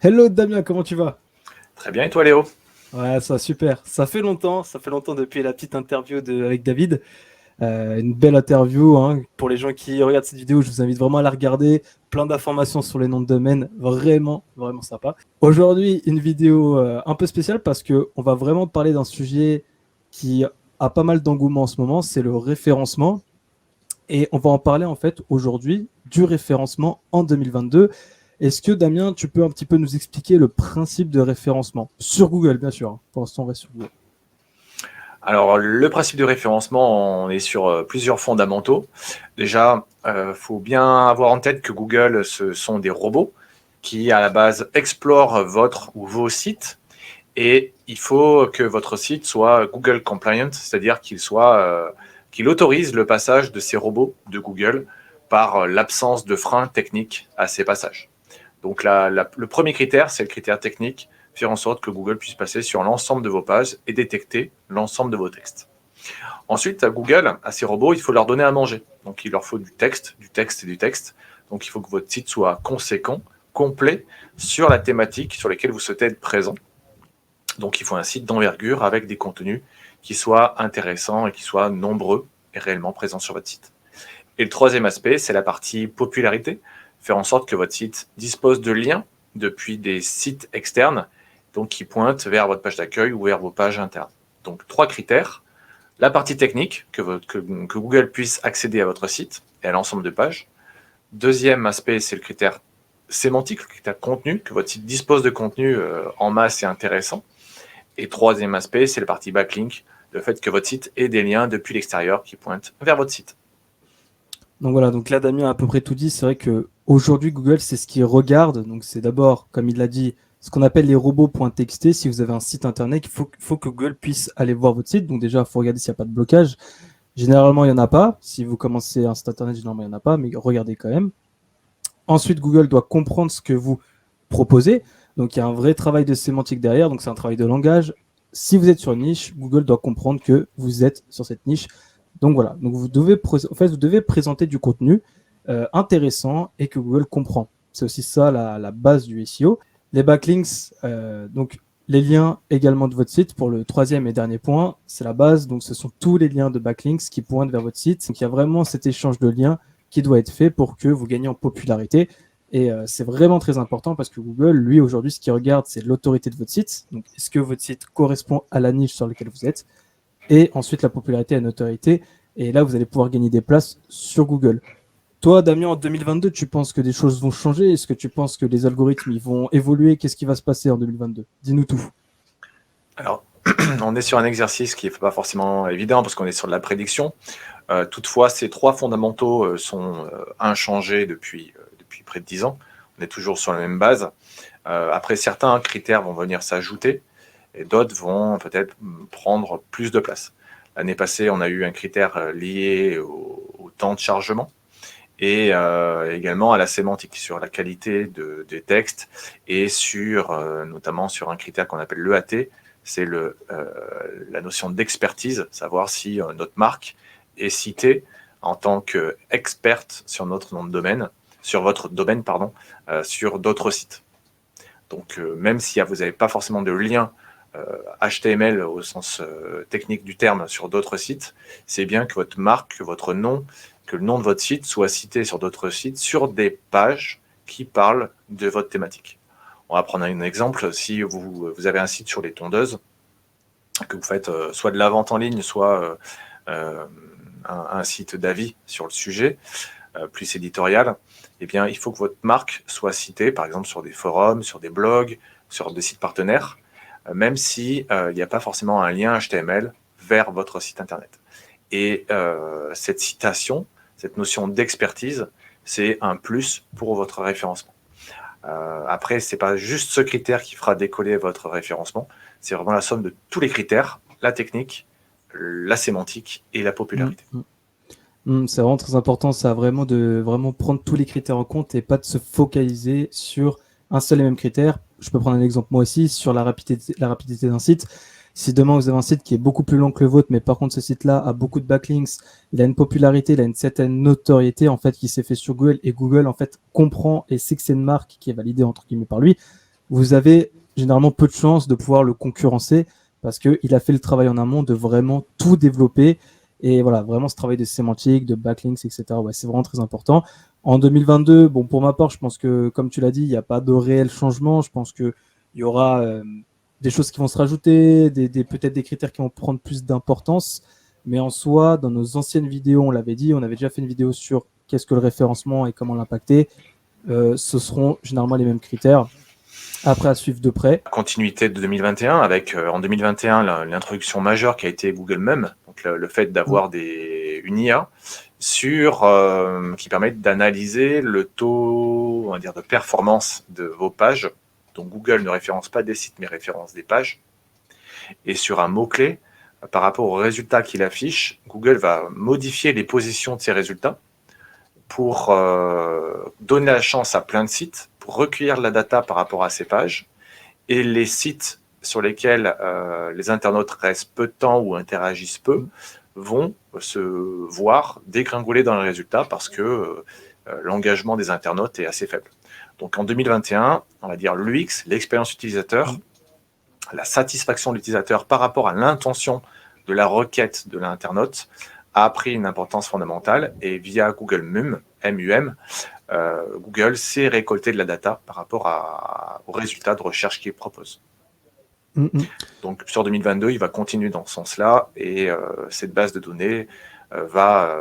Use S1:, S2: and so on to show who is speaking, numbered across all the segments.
S1: Hello Damien, comment tu vas?
S2: Très bien, et toi Léo?
S1: Ouais, ça super. Ça fait longtemps, ça fait longtemps depuis la petite interview de, avec David. Euh, une belle interview. Hein. Pour les gens qui regardent cette vidéo, je vous invite vraiment à la regarder. Plein d'informations sur les noms de domaine. Vraiment, vraiment sympa. Aujourd'hui, une vidéo euh, un peu spéciale parce qu'on va vraiment parler d'un sujet qui a pas mal d'engouement en ce moment. C'est le référencement. Et on va en parler en fait aujourd'hui du référencement en 2022. Est-ce que Damien, tu peux un petit peu nous expliquer le principe de référencement? Sur Google, bien sûr. Hein. Pour l'instant, on reste sur Google.
S2: Alors, le principe de référencement, on est sur euh, plusieurs fondamentaux. Déjà, il euh, faut bien avoir en tête que Google, ce sont des robots qui, à la base, explorent votre ou vos sites. Et il faut que votre site soit Google compliant, c'est-à-dire qu'il soit, euh, qu'il autorise le passage de ces robots de Google par l'absence de freins techniques à ces passages. Donc le premier critère, c'est le critère technique, faire en sorte que Google puisse passer sur l'ensemble de vos pages et détecter l'ensemble de vos textes. Ensuite, à Google, à ces robots, il faut leur donner à manger. Donc il leur faut du texte, du texte et du texte. Donc il faut que votre site soit conséquent, complet sur la thématique sur laquelle vous souhaitez être présent. Donc il faut un site d'envergure avec des contenus qui soient intéressants et qui soient nombreux et réellement présents sur votre site. Et le troisième aspect, c'est la partie popularité faire en sorte que votre site dispose de liens depuis des sites externes, donc qui pointent vers votre page d'accueil ou vers vos pages internes. Donc trois critères. La partie technique, que, Google puisse accéder à votre site et à l'ensemble de pages. Deuxième aspect, c'est le critère sémantique, le critère contenu, que votre site dispose de contenu euh, en masse et intéressant. Et troisième aspect, c'est la partie backlink, le fait que votre site ait des liens depuis l'extérieur qui pointent vers votre site.
S1: Donc voilà, donc là Damien a à peu près tout dit. C'est vrai que aujourd'hui Google c'est ce qu'il regarde. Donc c'est d'abord, comme il l'a dit, ce qu'on appelle les robots.txt. Si vous avez un site internet, il faut, faut, que Google puisse aller voir votre site. Donc déjà, il faut regarder s'il n'y a pas de blocage. Généralement, il n'y en a pas. Si vous commencez un site internet, généralement, il n'y en a pas, mais regardez quand même. Ensuite, Google doit comprendre ce que vous proposez. Donc il y a un vrai travail de sémantique derrière. Donc c'est un travail de langage. Si vous êtes sur une niche, Google doit comprendre que vous êtes sur cette niche. Donc voilà, donc vous devez, vous devez présenter du contenu euh, intéressant et que Google comprend. C'est aussi ça la, base du SEO. Les backlinks, euh, donc les liens également de votre site pour le troisième et dernier point, c'est la base. Donc ce sont tous les liens de backlinks qui pointent vers votre site. Donc il y a vraiment cet échange de liens qui doit être fait pour que vous gagnez en popularité. Et euh, c'est vraiment très important parce que Google, lui, aujourd'hui, ce qu'il regarde, c'est l'autorité de votre site. Donc, est-ce que votre site correspond à la niche sur laquelle vous êtes? Et ensuite la popularité et la notoriété. Et là, vous allez pouvoir gagner des places sur Google. Toi, Damien, en 2022, tu penses que des choses vont changer? Est-ce que tu penses que les algorithmes vont évoluer? Qu'est-ce qui va se passer en 2022 Dis-nous tout.
S2: Alors, on est sur un exercice qui n'est pas forcément évident parce qu'on est sur de la prédiction. Euh, toutefois, ces trois fondamentaux euh, sont euh, inchangés depuis, depuis près de dix ans. On est toujours sur la même base. après, certains critères vont venir s'ajouter et d'autres vont peut-être prendre plus de place. L'année passée, on a eu un critère euh, lié au, temps de chargement et euh, également à la sémantique, sur la qualité des textes et sur euh, notamment sur un critère qu'on appelle l'EAT, c'est le, la notion d'expertise, savoir si notre marque est citée en tant qu'experte sur notre nom de domaine, sur votre domaine, pardon, sur d'autres sites. Donc, même si vous n'avez pas forcément de lien HTML euh, au sens euh, technique du terme sur d'autres sites, c'est bien que votre marque, que votre nom, que le nom de votre site soit cité sur d'autres sites, sur des pages qui parlent de votre thématique. On va prendre un exemple. Si vous, avez un site sur les tondeuses, que vous faites euh, soit de la vente en ligne, soit un, site d'avis sur le sujet, plus éditorial, eh bien, il faut que votre marque soit citée, par exemple, sur des forums, sur des blogs, sur des sites partenaires, même si euh, n'y a pas forcément un lien HTML vers votre site internet. Et euh, cette citation, cette notion d'expertise, c'est un plus pour votre référencement. Euh, après, c'est pas juste ce critère qui fera décoller votre référencement, c'est vraiment la somme de tous les critères, la technique, la sémantique et la popularité. Mmh,
S1: c'est vraiment très important, ça vraiment de vraiment prendre tous les critères en compte et pas de se focaliser sur un seul et même critère. Je peux prendre un exemple moi aussi sur la rapidité, d'un site. Si demain vous avez un site qui est beaucoup plus long que le vôtre, mais par contre ce site-là a beaucoup de backlinks, il a une popularité, il a une certaine notoriété en fait qui s'est fait sur Google et Google en fait comprend et sait que c'est une marque qui est validée entre guillemets par lui, vous avez généralement peu de chances de pouvoir le concurrencer parce qu'il a fait le travail en amont de vraiment tout développer. Et voilà, vraiment ce travail de sémantique, de backlinks, etc. C'est vraiment très important. En 2022, bon, pour ma part, je pense que, comme tu l'as dit, il n'y a pas de réel changement. Je pense qu'il y aura euh, des choses qui vont se rajouter, des, peut-être des critères qui vont prendre plus d'importance. Mais en soi, dans nos anciennes vidéos, on l'avait dit, on avait déjà fait une vidéo sur qu'est-ce que le référencement et comment l'impacter. Euh, ce seront généralement les mêmes critères. Après, à suivre de près.
S2: Continuité de 2021, avec euh, en 2021 l'introduction majeure qui a été Google même, donc le, fait d'avoir des une IA sur euh, qui permet d'analyser le taux, on va dire, de performance de vos pages. Donc Google ne référence pas des sites, mais référence des pages. Et sur un mot clé, par rapport aux résultats qu'il affiche, Google va modifier les positions de ces résultats pour euh, donner la chance à plein de sites, pour recueillir la data par rapport à ces pages. Et les sites sur lesquels euh, les internautes restent peu de temps ou interagissent peu vont se voir dégringoler dans les résultats parce que euh, l'engagement des internautes est assez faible. Donc en 2021, on va dire l'UX, l'expérience utilisateur, la satisfaction de l'utilisateur par rapport à l'intention de la requête de l'internaute a pris une importance fondamentale et via Google MUM, euh, Google sait récolter de la data par rapport aux résultats de recherche qu'il propose. Mm, mm. Donc sur 2022, il va continuer dans ce sens-là et euh, cette base de données euh, va,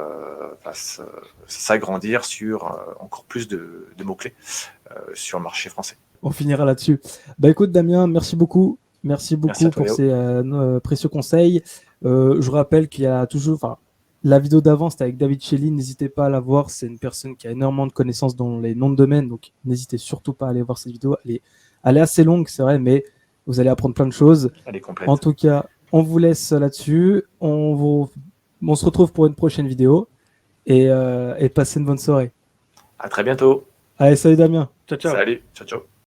S2: s'agrandir sur encore plus de, mots-clés sur le marché français.
S1: On finira là-dessus. Bah écoute Damien, merci beaucoup. Merci beaucoup pour ces précieux conseils. je rappelle qu'il y a toujours, la vidéo d'avant, c'était avec David Shelley. N'hésitez pas à la voir. C'est une personne qui a énormément de connaissances dans les noms de domaine. Donc, n'hésitez surtout pas à aller voir cette vidéo. Elle est, elle est assez longue, c'est vrai, mais vous allez apprendre plein de choses.
S2: Elle est complète.
S1: En tout cas, on vous laisse là-dessus. On, vous... on se retrouve pour une prochaine vidéo. Et, euh, et passez une bonne soirée.
S2: À très bientôt.
S1: Allez, salut Damien.
S2: Ciao, ciao. Salut. Ciao, ciao.